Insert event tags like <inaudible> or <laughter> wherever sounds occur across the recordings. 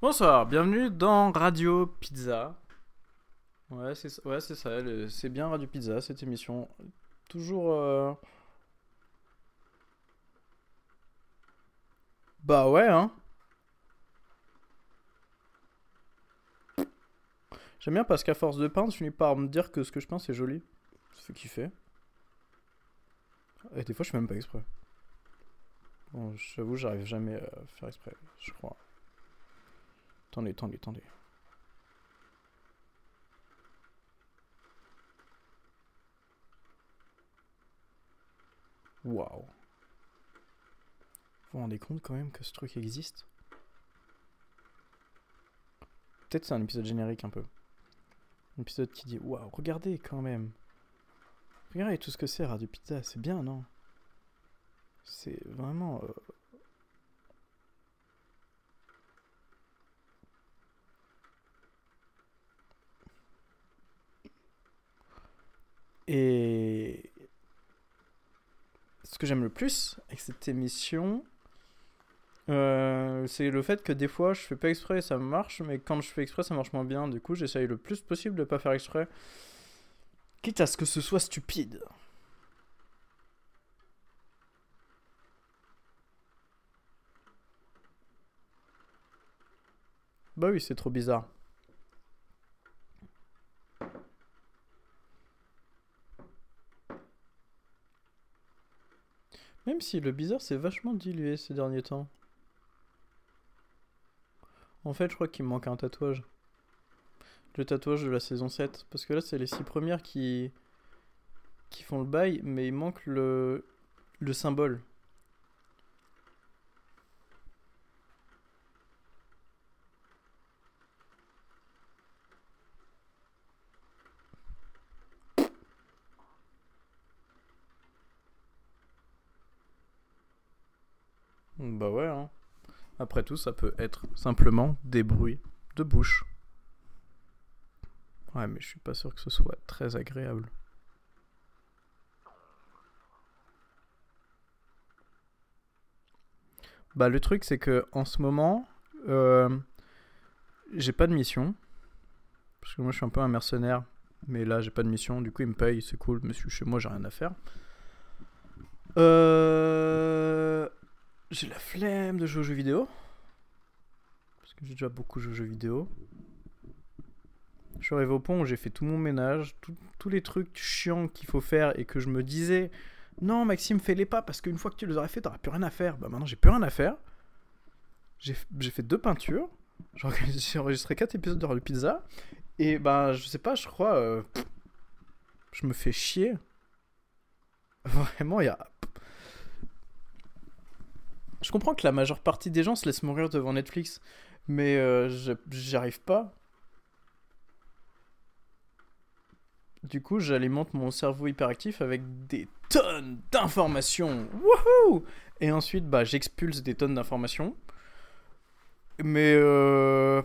Bonsoir, bienvenue dans Radio Pizza. Ouais, c'est ouais, c'est ça, c'est bien Radio Pizza cette émission. Toujours. euh, Bah ouais, hein. J'aime bien parce qu'à force de peindre, je finis par me dire que ce que je peins c'est joli. Ça fait kiffer. Et des fois, je fais même pas exprès. Bon, j'avoue, j'arrive jamais à faire exprès, je crois. Attendez, attendez, attendez. Waouh. Vous vous rendez compte quand même que ce truc existe? Peut-être c'est un épisode générique un peu. Un épisode qui dit Waouh, regardez quand même. Regardez tout ce que c'est Radio Pizza, c'est bien, non? C'est vraiment. euh, Et ce que j'aime le plus avec cette émission, euh, c'est le fait que des fois je fais pas exprès et ça marche, mais quand je fais exprès ça marche moins bien. Du coup, j'essaye le plus possible de pas faire exprès, quitte à ce que ce soit stupide. Bah oui, c'est trop bizarre. Même si le bizarre c'est vachement dilué ces derniers temps. En fait, je crois qu'il me manque un tatouage. Le tatouage de la saison 7. Parce que là, c'est les six premières qui... qui font le bail, mais il manque le, le symbole. Bah ouais, hein. Après tout, ça peut être simplement des bruits de bouche. Ouais, mais je suis pas sûr que ce soit très agréable. Bah le truc c'est que en ce moment, euh, j'ai pas de mission. Parce que moi je suis un peu un mercenaire. Mais là j'ai pas de mission, du coup il me paye, c'est cool, monsieur chez moi j'ai rien à faire. Euh... J'ai la flemme de jouer aux jeux vidéo. Parce que j'ai déjà beaucoup joué aux jeux vidéo. Je suis arrivé au point où j'ai fait tout mon ménage, tous les trucs chiants qu'il faut faire et que je me disais non Maxime fais-les pas parce qu'une fois que tu les aurais fait t'auras plus rien à faire. Bah maintenant j'ai plus rien à faire. J'ai fait deux peintures. <laughs> J'ai enregistré quatre épisodes de Pizza. Et bah je sais pas, je crois... euh, je me fais chier. <laughs> Vraiment, il y a... Je comprends que la majeure partie des gens se laissent mourir devant Netflix, mais euh, je- j'y arrive pas. Du coup, j'alimente mon cerveau hyperactif avec des tonnes d'informations. Wouhou Et ensuite, bah, j'expulse des tonnes d'informations. Mais euh...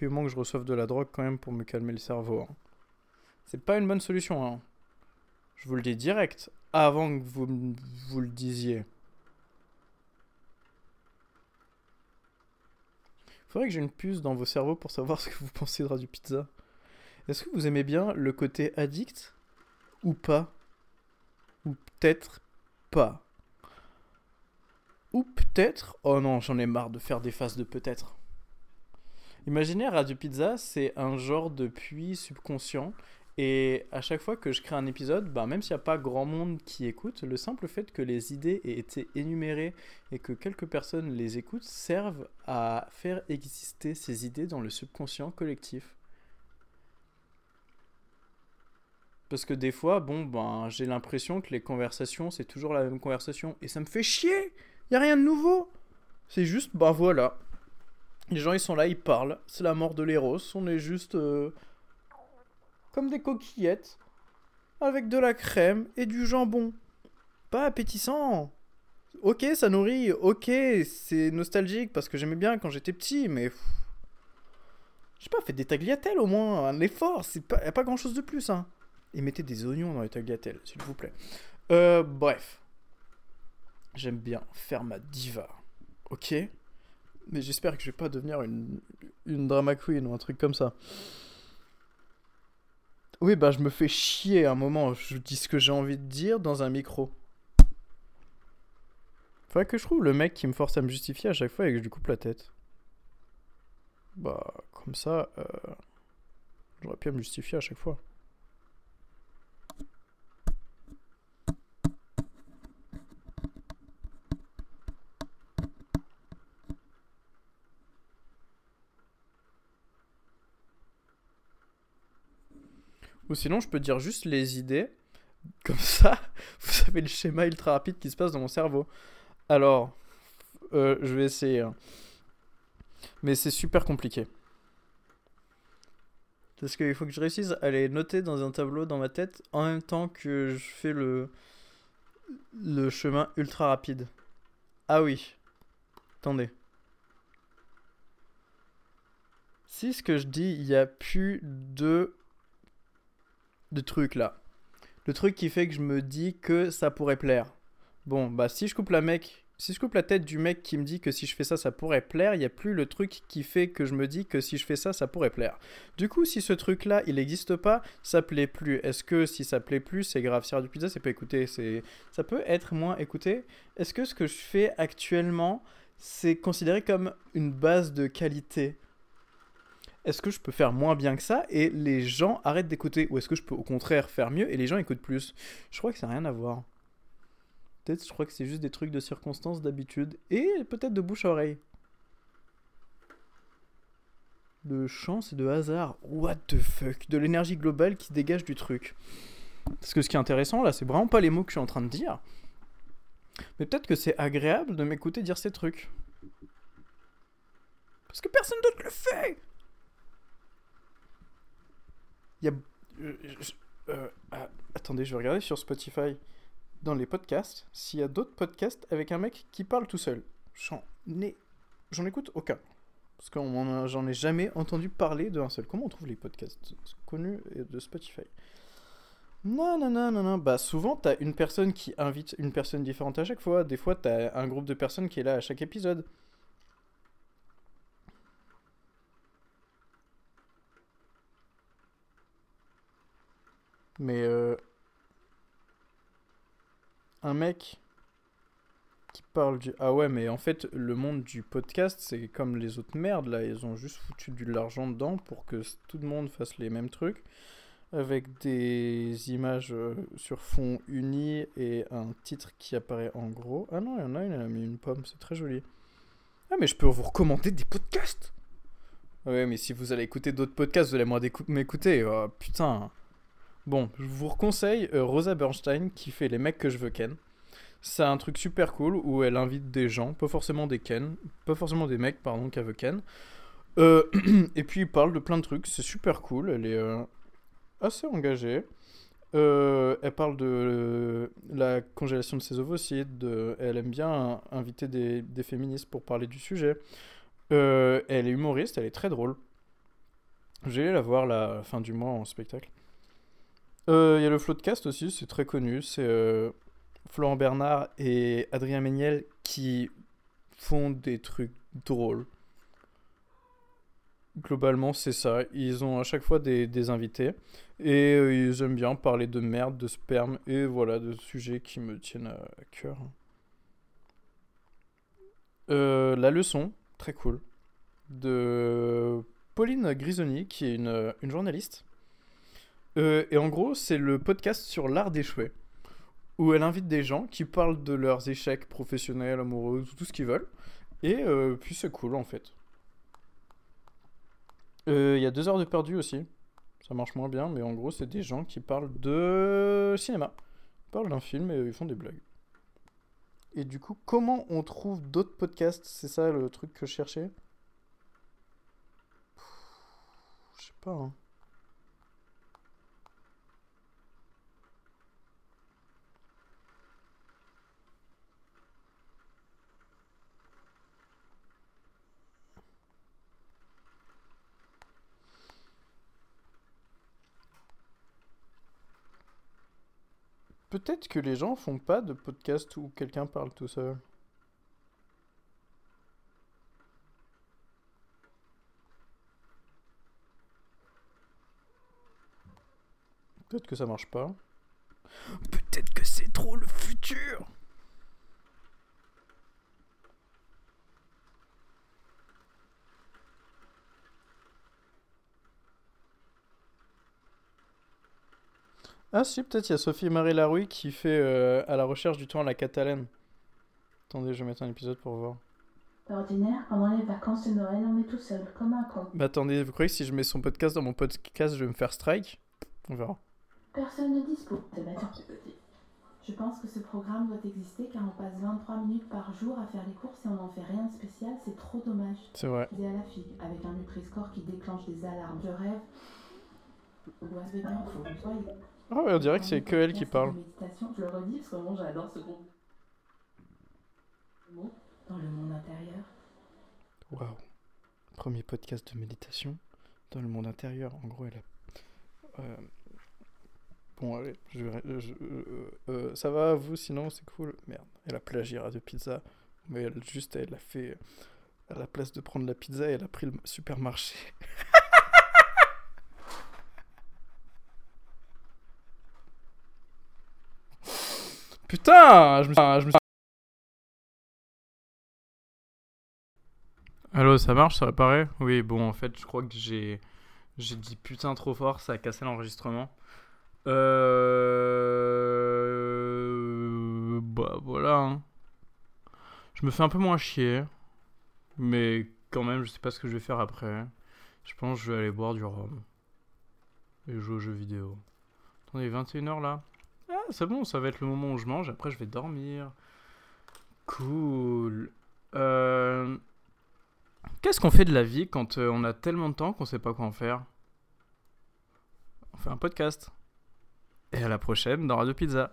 Vivement que je reçoive de la drogue quand même pour me calmer le cerveau. hein. C'est pas une bonne solution. Hein. Je vous le dis direct, avant que vous, vous le disiez. Faudrait que j'ai une puce dans vos cerveaux pour savoir <laughs> ce que vous pensez de Radio Pizza. Est-ce que vous aimez bien le côté addict ou pas? Ou peut-être pas? Ou peut-être Oh non, j'en ai marre de faire des phases de peut-être. Imaginez Radio Pizza, c'est un genre de puits subconscient. Et à chaque fois que je crée un épisode, bah, même s'il n'y a pas grand monde qui écoute, le simple fait que les idées aient été énumérées et que quelques personnes les écoutent servent à faire exister ces idées dans le subconscient collectif. Parce que des fois, bon, ben, j'ai l'impression que les conversations, c'est toujours la même conversation. Et ça me fait chier Il a rien de nouveau C'est juste, bah voilà. Les gens, ils sont là, ils parlent. C'est la mort de l'héros. On est juste... euh, comme des coquillettes. Avec de la crème et du jambon. Pas appétissant Ok, ça nourrit. Ok, c'est nostalgique parce que j'aimais bien quand j'étais petit, mais... Je sais pas, faites des tagliatelles au moins. Un effort. C'est pas, y a pas grand chose de plus, hein et mettez des oignons dans les tagliatelles, s'il vous plaît. Euh, bref. J'aime bien faire ma diva. Ok Mais j'espère que je vais pas devenir une, une drama queen ou un truc comme ça. Oui, bah je me fais chier à un moment. Je dis ce que j'ai envie de dire dans un micro. Faudrait que je trouve le mec qui me force à me justifier à chaque fois et que je lui coupe la tête. Bah, comme ça, euh, j'aurais pu me justifier à chaque fois. Sinon, je peux dire juste les idées. Comme <laughs> ça, vous savez le schéma ultra rapide qui se passe dans mon cerveau. Alors, euh, je vais essayer. hein. Mais c'est super compliqué. Parce qu'il faut que je réussisse à les noter dans un tableau dans ma tête en même temps que je fais le, le chemin ultra rapide. Ah oui. Attendez. Si ce que je dis, il n'y a plus de de truc là. Le truc qui fait que je me dis que ça pourrait plaire. Bon, bah si je coupe la mec, si je coupe la tête du mec qui me dit que si je fais ça, ça pourrait plaire, il n'y a plus le truc qui fait que je me dis que si je fais ça, ça pourrait plaire. Du coup, si ce truc-là, il n'existe pas, ça plaît plus. Est-ce que si ça plaît plus, c'est grave Si du pizza, c'est pas écouté, c'est ça peut être moins écouté. Est-ce que ce que je fais actuellement, c'est considéré comme une base de qualité? Est-ce que je peux faire moins bien que ça et les gens arrêtent d'écouter Ou est-ce que je peux au contraire faire mieux et les gens écoutent plus? Je crois que ça n'a rien à voir. Peut-être je crois que c'est juste des trucs de circonstances d'habitude et peut-être de bouche à oreille. De chance et de hasard. What the fuck? De l'énergie globale qui dégage du truc. Parce que ce qui est intéressant là, c'est vraiment pas les mots que je suis en train de dire. Mais peut-être que c'est agréable de m'écouter dire ces trucs. Parce que personne d'autre le fait il euh, euh, ah, attendez, je vais regarder sur Spotify dans les podcasts s'il y a d'autres podcasts avec un mec qui parle tout seul. J'en ai... J'en écoute aucun. Parce que j'en ai jamais entendu parler d'un seul. Comment on trouve les podcasts connus de Spotify? Non, non, non, non, non. Bah, souvent, t'as une personne qui invite une personne différente à chaque fois. Des fois, t'as un groupe de personnes qui est là à chaque épisode. Mais euh, un mec qui parle du... Ah ouais, mais en fait, le monde du podcast, c'est comme les autres merdes, là. Ils ont juste foutu de l'argent dedans pour que tout le monde fasse les mêmes trucs. Avec des images euh, sur fond uni et un titre qui apparaît en gros. Ah non, il y en a une, elle a mis une pomme, c'est très joli. Ah, mais je peux vous recommander des podcasts Ouais, mais si vous allez écouter d'autres podcasts, vous allez moins m'écouter. Oh, putain. Bon, je vous conseille euh, Rosa Bernstein qui fait Les mecs que je veux ken. C'est un truc super cool où elle invite des gens, pas forcément des ken, pas forcément des mecs, pardon, qu'elle veut ken. Euh, <clears throat> et puis il parle de plein de trucs, c'est super cool, elle est euh, assez engagée. Elle parle de la congélation de ses ovocytes, elle aime bien inviter des, féministes pour parler du sujet. Elle est humoriste, elle est très drôle. J'ai la voir la fin du mois en spectacle. Euh, Il y a le Floodcast aussi, c'est très connu. C'est euh, Florent Bernard et Adrien Méniel qui font des trucs drôles. Globalement, c'est ça. Ils ont à chaque fois des, invités. Et euh, ils aiment bien parler de merde, de sperme, et voilà, de sujets qui me tiennent à, cœur. Euh, la leçon, très cool, de Pauline Grisoni, qui est une journaliste. Euh, et en gros, c'est le podcast sur l'art d'échouer, où elle invite des gens qui parlent de leurs échecs professionnels, amoureux, tout ce qu'ils veulent. Et euh, puis c'est cool en fait. Euh, Il y a deux heures de perdu aussi. Ça marche moins bien, mais en gros, c'est des gens qui parlent de cinéma. Ils parlent d'un film et ils font des blagues. Et du coup, comment on trouve d'autres podcasts? C'est ça le truc que je cherchais? Je sais pas. hein. Peut-être que les gens font pas de podcast où quelqu'un parle tout seul. Peut-être que ça marche pas. Peut-être que c'est trop le futur. Ah si, peut-être il y a Sophie Marie Larouille qui fait euh, à la recherche du temps à la catalane. Attendez, je vais mettre un épisode pour voir. D'ordinaire, pendant les vacances de Noël, on est tout seul, comme un con. Bah attendez, vous croyez que si je mets son podcast dans mon podcast, je vais me faire strike? On verra. Personne ne dispo. C'est maintenant qui petit. Je pense que ce programme doit exister car on passe 23 minutes par jour à faire les courses et on n'en fait rien de spécial, c'est trop dommage. C'est vrai. Je disais à la fille, avec un Nutri-Score qui déclenche des alarmes. Je rêve. Se bien, faut que vous soyez. Ah ouais, on dirait que c'est que elle qui parle. Méditation, je le redis parce que j'adore ce groupe. Mot Dans le monde intérieur. Waouh. Premier podcast de méditation dans le monde intérieur. En gros, elle a... Euh, Bon, allez, je, vais- je- euh, euh, ça va, vous, sinon, c'est cool. Merde, elle a plagié Radio Pizza. Mais elle, juste, elle a fait... À la place de prendre la pizza, elle a pris le supermarché. <laughs> Putain, je me, suis- je Allô, ça marche, ça apparaît? Oui, bon, en fait, je crois que j'ai j'ai dit putain trop fort, ça a cassé l'enregistrement. Euh... Bah voilà. hein. Je me fais un peu moins chier, mais quand même, je sais pas ce que je vais faire après. Je pense que je vais aller boire du rhum et jouer aux jeux vidéo. Attendez, 21h là? Ah, c'est bon, ça va être le moment où je mange, après je vais dormir. Cool. Euh... Qu'est-ce qu'on fait de la vie quand euh, on a tellement de temps qu'on sait pas quoi en faire? On fait un podcast. Et à la prochaine dans Radio Pizza.